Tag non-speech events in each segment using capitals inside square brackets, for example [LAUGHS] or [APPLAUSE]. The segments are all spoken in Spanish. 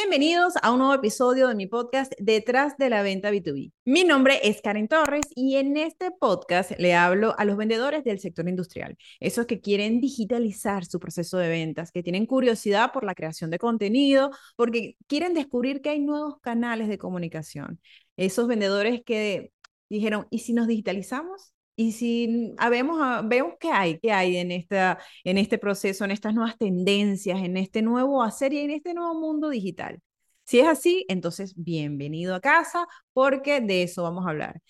Bienvenidos a un nuevo episodio de mi podcast Detrás de la Venta B2B. Mi nombre es Karen Torres y en este podcast le hablo a los vendedores del sector industrial, esos que quieren digitalizar su proceso de ventas, que tienen curiosidad por la creación de contenido, porque quieren descubrir que hay nuevos canales de comunicación. Esos vendedores que dijeron, ¿y si nos digitalizamos? Y si vemos, vemos qué hay, qué hay en, esta, en este proceso, en estas nuevas tendencias, en este nuevo hacer y en este nuevo mundo digital. Si es así, entonces bienvenido a casa porque de eso vamos a hablar.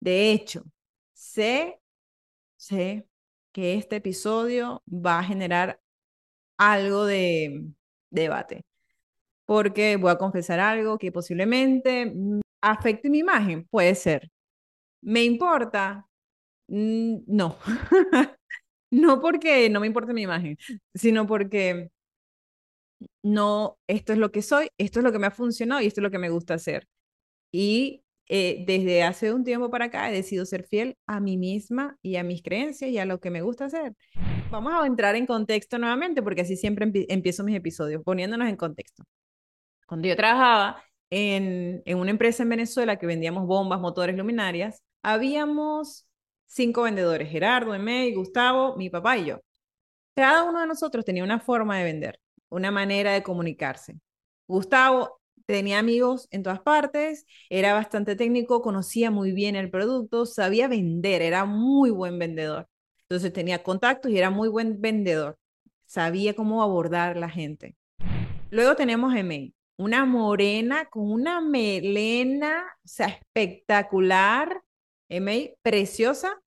De hecho, sé, sé que este episodio va a generar algo de debate, porque voy a confesar algo que posiblemente mm, afecte mi imagen, puede ser. ¿Me importa? Mm, no, [LAUGHS] no porque no me importe mi imagen, sino porque no, esto es lo que soy, esto es lo que me ha funcionado y esto es lo que me gusta hacer. Y eh, desde hace un tiempo para acá he decidido ser fiel a mí misma y a mis creencias y a lo que me gusta hacer. Vamos a entrar en contexto nuevamente porque así siempre empiezo mis episodios, poniéndonos en contexto. Cuando yo trabajaba en, en una empresa en Venezuela que vendíamos bombas, motores, luminarias, habíamos cinco vendedores, Gerardo, Emey, Gustavo, mi papá y yo. Cada uno de nosotros tenía una forma de vender, una manera de comunicarse. Gustavo tenía amigos en todas partes, era bastante técnico, conocía muy bien el producto, sabía vender, era muy buen vendedor. Entonces tenía contactos y era muy buen vendedor. Sabía cómo abordar la gente. Luego tenemos a Emey, una morena con una melena, o sea, espectacular, Emey, preciosa,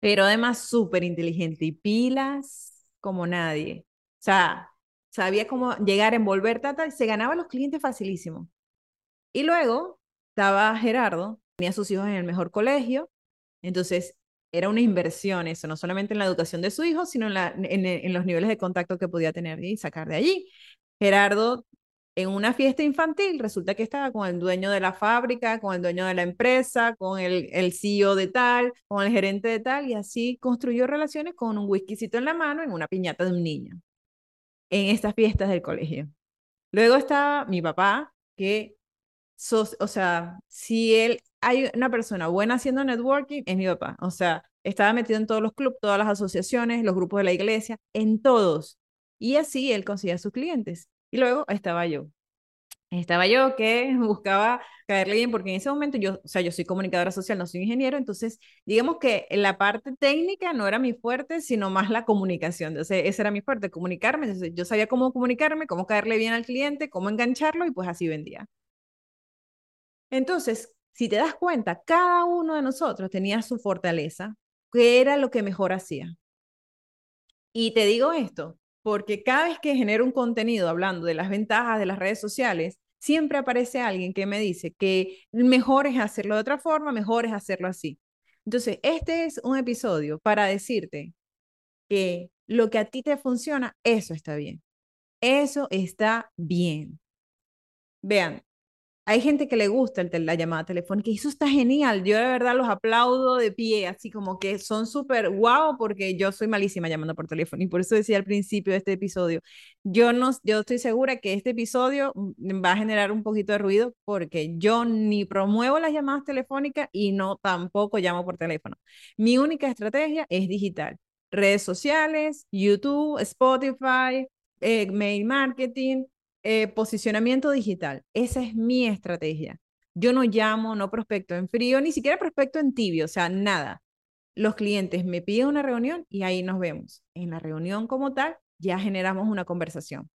pero además súper inteligente y pilas como nadie. O sea, sabía cómo llegar, envolver, tata, se ganaba a los clientes facilísimo. Y luego estaba Gerardo, tenía sus hijos en el mejor colegio, entonces era una inversión eso, no solamente en la educación de su hijo, sino en los niveles de contacto que podía tener y sacar de allí. Gerardo en una fiesta infantil, resulta que estaba con el dueño de la fábrica, con el dueño de la empresa, con el, el CEO de tal, con el gerente de tal, y así construyó relaciones con un whiskycito en la mano en una piñata de un niño, en estas fiestas del colegio. Luego estaba mi papá, que, o sea, si él, hay una persona buena haciendo networking, es mi papá. O sea, estaba metido en todos los clubes, todas las asociaciones, los grupos de la iglesia, en todos. Y así él conseguía sus clientes. Y luego estaba yo. Estaba yo que [LAUGHS] buscaba caerle bien, porque en ese momento yo, o sea, yo soy comunicadora social, no soy ingeniero, entonces digamos que la parte técnica no era mi fuerte, sino más la comunicación. Entonces, ese era mi fuerte, comunicarme. Entonces, yo sabía cómo comunicarme, cómo caerle bien al cliente, cómo engancharlo y pues así vendía. Entonces, si te das cuenta, cada uno de nosotros tenía su fortaleza, que era lo que mejor hacía. Y te digo esto, porque cada vez que genero un contenido hablando de las ventajas de las redes sociales, siempre aparece alguien que me dice que mejor es hacerlo de otra forma, mejor es hacerlo así. Entonces, este es un episodio para decirte que lo que a ti te funciona, eso está bien. Eso está bien. Vean, hay gente que le gusta el la llamada telefónica y eso está genial. Yo de verdad los aplaudo de pie, así como que son súper guau porque yo soy malísima llamando por teléfono y por eso decía al principio de este episodio, yo no yo estoy segura que este episodio mm, va a generar un poquito de ruido porque yo ni promuevo las llamadas telefónicas y no tampoco llamo por teléfono. Mi única estrategia es digital. Redes sociales, YouTube, Spotify, eh, mail marketing, eh, posicionamiento digital. Esa es mi estrategia. Yo no llamo, no prospecto en frío, ni siquiera prospecto en tibio, o sea, nada. Los clientes me piden una reunión y ahí nos vemos. En la reunión como tal, ya generamos una conversación.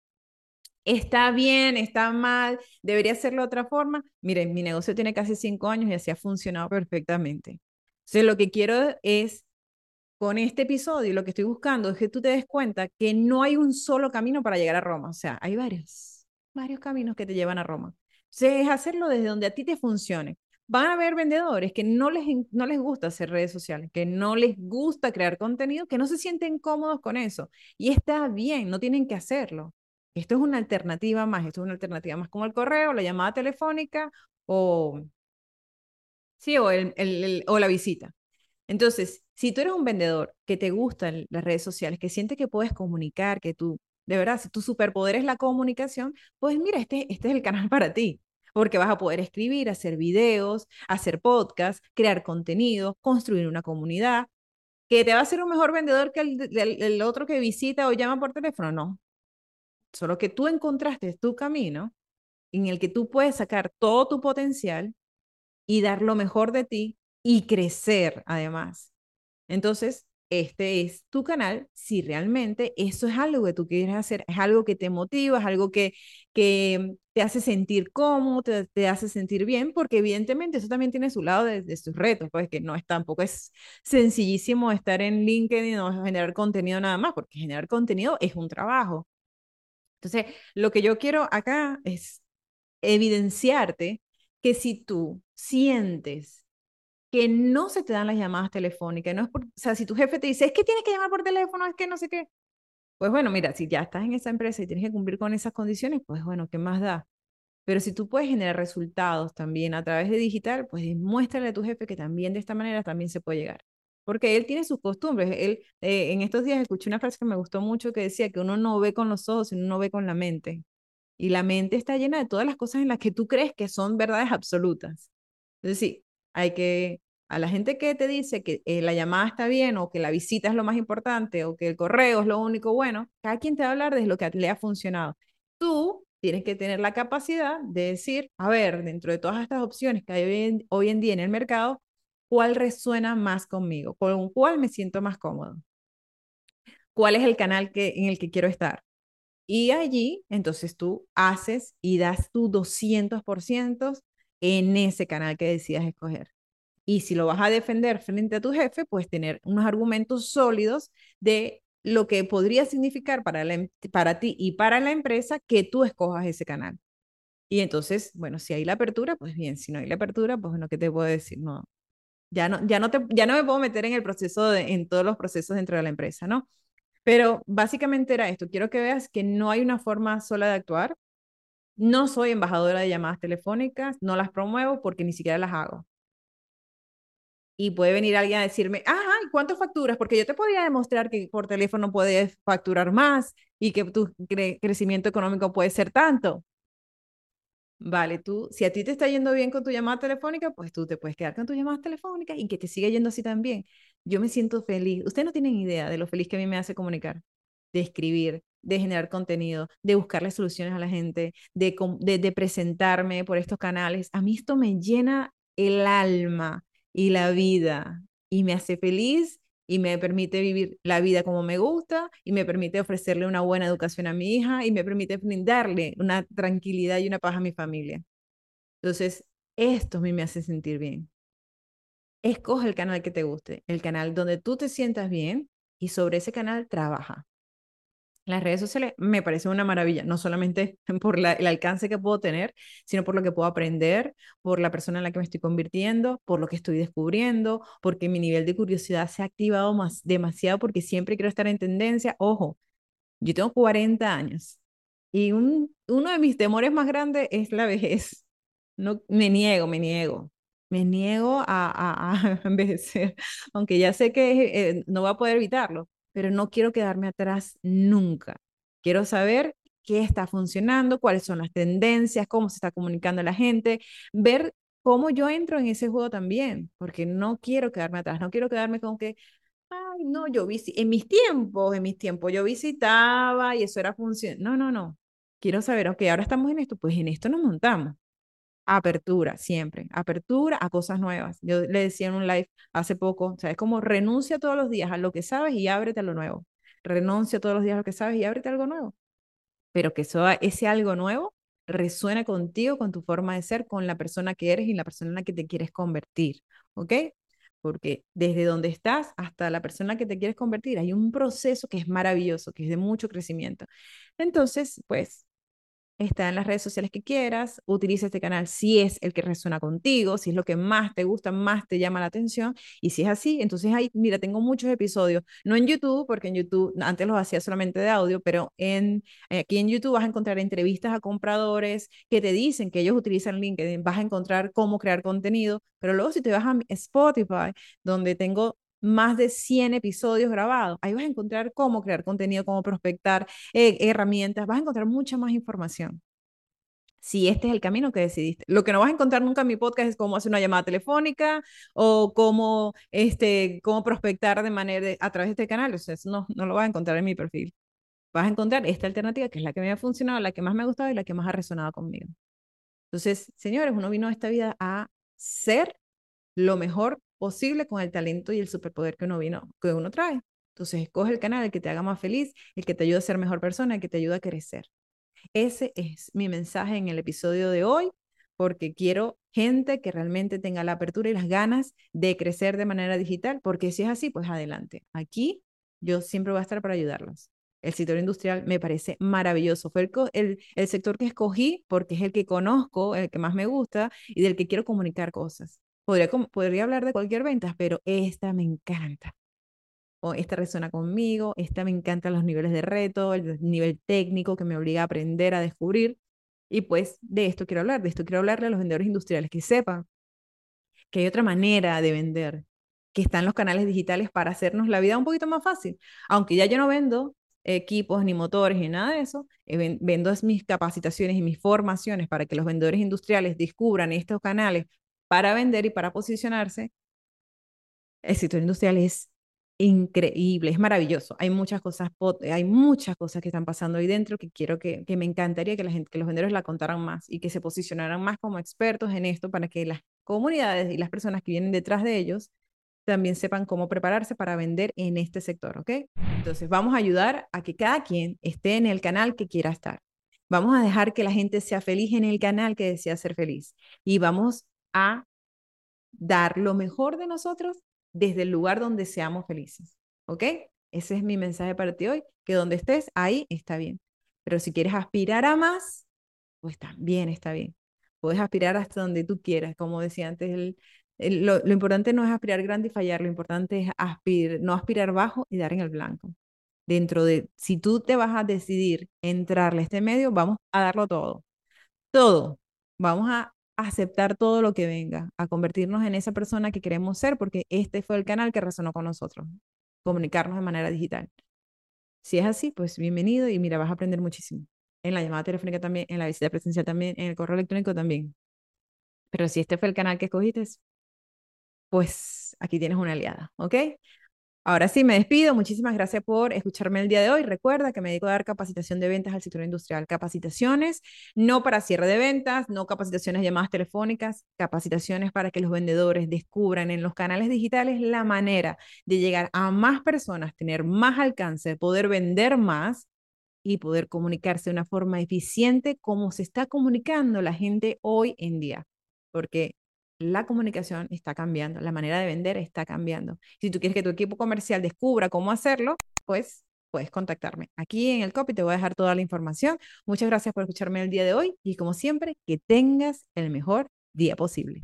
Está bien, está mal, debería hacerlo de otra forma. Miren, mi negocio tiene casi cinco años y así ha funcionado perfectamente. Entonces, lo que quiero es con este episodio, lo que estoy buscando es que tú te des cuenta que no hay un solo camino para llegar a Roma, o sea, hay varios varios caminos que te llevan a Roma. es hacerlo desde donde a ti te funcione. Van a haber vendedores que no les, no les gusta hacer redes sociales, que no les gusta crear contenido, que no se sienten cómodos con eso. Y está bien, no tienen que hacerlo. Esto es una alternativa más, esto es una alternativa más como el correo, la llamada telefónica o, sí, o, el, o la visita. Entonces, si tú eres un vendedor que te gustan las redes sociales, que sientes que puedes comunicar, que tu de verdad, si tu superpoder es la comunicación, pues mira, este, este es el canal [LAUGHS] para ti porque vas a poder escribir, hacer videos, hacer podcasts, crear contenido, construir una comunidad, que te va a hacer un mejor vendedor que el, otro que visita o llama por teléfono, no. Solo que tú encontraste tu camino en el que tú puedes sacar todo tu potencial y dar lo mejor de ti y crecer además. Entonces, este es tu canal si realmente eso es algo que tú quieres hacer, es algo que te motiva, es algo que, que te hace sentir cómodo, te, hace sentir bien, porque evidentemente eso también tiene su lado de, sus retos, pues que no es tampoco es sencillísimo estar en LinkedIn o generar contenido nada más, porque generar contenido es un trabajo. Entonces, lo que yo quiero acá es evidenciarte que si tú sientes que no se te dan las llamadas telefónicas, no es por, o sea, si tu jefe te dice, es que tienes que llamar por teléfono, es que no sé qué, pues bueno, mira, si ya estás en esa empresa y tienes que cumplir con esas condiciones, pues bueno, ¿qué más da? Pero si tú puedes generar resultados también a través de digital, pues muéstrale a tu jefe que también de esta manera también se puede llegar. Porque él tiene sus costumbres. Él, eh, en estos días escuché una frase que me gustó mucho que decía que uno no ve con los ojos, sino uno ve con la mente. Y la mente está llena de todas las cosas en las que tú crees que son verdades absolutas. Entonces sí, hay que, a la gente que te dice que eh, la llamada está bien o que la visita es lo más importante o que el correo es lo único bueno, cada quien te va a hablar de lo que le ha funcionado. Tú tienes que tener la capacidad de decir, a ver, dentro de todas estas opciones que hay hoy en, día en el mercado, ¿cuál resuena más conmigo? ¿Con cuál me siento más cómodo? ¿Cuál es el canal que, en el que quiero estar? Y allí, entonces tú haces y das tu 200% en ese canal que decidas escoger. Y si lo vas a defender frente a tu jefe, pues tener unos argumentos sólidos de lo que podría significar para, em, para ti y para la empresa que tú escojas ese canal. Y entonces, bueno, si hay la apertura, pues bien, si no hay la apertura, pues bueno, ¿qué te puedo decir? No, ya no, ya no, te, ya no me puedo meter en el proceso, en todos los procesos dentro de la empresa, ¿no? Pero básicamente era esto, quiero que veas que no hay una forma sola de actuar. No soy embajadora de llamadas telefónicas, no las promuevo porque ni siquiera las hago y puede venir alguien a decirme, ajá, ¿y cuánto facturas? Porque yo te podría demostrar que por teléfono puedes facturar más y que tu crecimiento económico puede ser tanto. Vale, tú, si a ti te está yendo bien con tu llamada telefónica, pues tú te puedes quedar con tus llamadas telefónicas y que te siga yendo así también. Yo me siento feliz. Ustedes no tienen idea de lo feliz que a mí me hace comunicar, de escribir, de generar contenido, de buscarle soluciones a la gente, de, presentarme por estos canales. A mí esto me llena el alma y la vida y me hace feliz y me permite vivir la vida como me gusta y me permite ofrecerle una buena educación a mi hija y me permite brindarle una tranquilidad y una paz a mi familia. Entonces, esto a mí me hace sentir bien. Escoge el canal que te guste, el canal donde tú te sientas bien y sobre ese canal trabaja. Las redes sociales me parecen una maravilla, no solamente [LAUGHS] por el alcance que puedo tener, sino por lo que puedo aprender, por la persona en la que me estoy convirtiendo, por lo que estoy descubriendo, porque mi nivel de curiosidad se ha activado más, demasiado porque siempre quiero estar en tendencia. Ojo, yo tengo 40 años y un, uno de mis temores más grandes es la vejez. No, me niego, me niego. Me niego a, a, [LAUGHS] envejecer, aunque ya sé que eh, no voy a poder evitarlo, pero no quiero quedarme atrás nunca. Quiero saber qué está funcionando, cuáles son las tendencias, cómo se está comunicando la gente, ver cómo yo entro en ese juego también, porque no quiero quedarme atrás, no quiero quedarme con que, ay, no, yo vi, en mis tiempos, en mis tiempos yo visitaba y eso era función. No, no, no. Quiero saber, ok, ahora estamos en esto, pues en esto nos montamos apertura siempre, apertura a cosas nuevas. Yo le decía en un live hace poco, o sea, es como renuncia todos los días a lo que sabes y ábrete a lo nuevo. Renuncia todos los días a lo que sabes y ábrete a algo nuevo. Pero que eso, ese algo nuevo resuena contigo, con tu forma de ser, con la persona que eres y la persona en la que te quieres convertir, ¿ok? Porque desde donde estás hasta la persona que te quieres convertir hay un proceso que es maravilloso, que es de mucho crecimiento. Entonces, pues está en las redes sociales que quieras, utiliza este canal si es el que resuena contigo, si es lo que más te gusta, más te llama la atención, y si es así, entonces ahí, mira, tengo muchos episodios, no en YouTube, porque en YouTube antes los hacía solamente de audio, pero en, aquí en YouTube vas a encontrar entrevistas a compradores que te dicen que ellos utilizan LinkedIn, vas a encontrar cómo crear contenido, pero luego si te vas a Spotify, donde tengo más de 100 episodios grabados. Ahí vas a encontrar cómo crear contenido, cómo prospectar, eh, herramientas, vas a encontrar mucha más información. Si este es el camino que decidiste. Lo que no vas a encontrar nunca en mi podcast es cómo hacer una llamada telefónica o cómo, este, cómo prospectar de manera a través de este canal. O sea, eso no, no lo vas a encontrar en mi perfil. Vas a encontrar esta alternativa que es la que me ha funcionado, la que más me ha gustado y la que más ha resonado conmigo. Entonces, señores, uno vino a esta vida a ser lo mejor posible con el talento y el superpoder que uno vino, que uno trae. Entonces, escoge el canal, el que te haga más feliz, el que te ayude a ser mejor persona, el que te ayude a crecer. Ese es mi mensaje en el episodio de hoy, porque quiero gente que realmente tenga la apertura y las ganas de crecer de manera digital, porque si es así, pues adelante. Aquí yo siempre voy a estar para ayudarlos. El sector industrial me parece maravilloso. Fue el, el, sector que escogí porque es el que conozco, el que más me gusta y del que quiero comunicar cosas. Podría, podría hablar de cualquier venta, pero esta me encanta. O esta resuena conmigo, esta me encanta los niveles de reto, el nivel técnico que me obliga a aprender, a descubrir. Y pues de esto quiero hablar, de esto quiero hablarle a los vendedores industriales, que sepan que hay otra manera de vender, que están los canales digitales para hacernos la vida un poquito más fácil. Aunque ya yo no vendo equipos, ni motores, ni nada de eso. Eh, vendo mis capacitaciones y mis formaciones para que los vendedores industriales descubran estos canales para vender y para posicionarse. El sector industrial es increíble, es maravilloso. Hay muchas cosas, hay muchas cosas que están pasando ahí dentro que quiero que, que me encantaría que los vendedores la contaran más y que se posicionaran más como expertos en esto para que las comunidades y las personas que vienen detrás de ellos también sepan cómo prepararse para vender en este sector, ¿ok? Entonces, vamos a ayudar a que cada quien esté en el canal que quiera estar. Vamos a dejar que la gente sea feliz en el canal que desea ser feliz. Y vamos a dar lo mejor de nosotros desde el lugar donde seamos felices, ¿ok? Ese es mi mensaje para ti hoy, que donde estés, ahí está bien. Pero si quieres aspirar a más, pues también está bien. Puedes aspirar hasta donde tú quieras, como decía antes lo, importante no es aspirar grande y fallar, lo importante es aspirar, no aspirar bajo y dar en el blanco. Dentro de, si tú te vas a decidir entrarle a este medio, vamos a darlo todo. Todo. Vamos a aceptar todo lo que venga, a convertirnos en esa persona que queremos ser, porque este fue el canal que resonó con nosotros, comunicarnos de manera digital. Si es así, pues bienvenido y mira, vas a aprender muchísimo. En la llamada telefónica también, en la visita presencial también, en el correo electrónico también. Pero si este fue el canal que escogiste, pues aquí tienes una aliada, ¿ok? Ahora sí, me despido. Muchísimas gracias por escucharme el día de hoy. Recuerda que me dedico a dar capacitación de ventas al sector industrial. Capacitaciones no para cierre de ventas, no capacitaciones llamadas telefónicas, capacitaciones para que los vendedores descubran en los canales digitales la manera de llegar a más personas, tener más alcance, poder vender más y poder comunicarse de una forma eficiente como se está comunicando la gente hoy en día. Porque la comunicación está cambiando, la manera de vender está cambiando. Si tú quieres que tu equipo comercial descubra cómo hacerlo, pues puedes contactarme. Aquí en el copy te voy a dejar toda la información. Muchas gracias por escucharme el día de hoy y como siempre, que tengas el mejor día posible.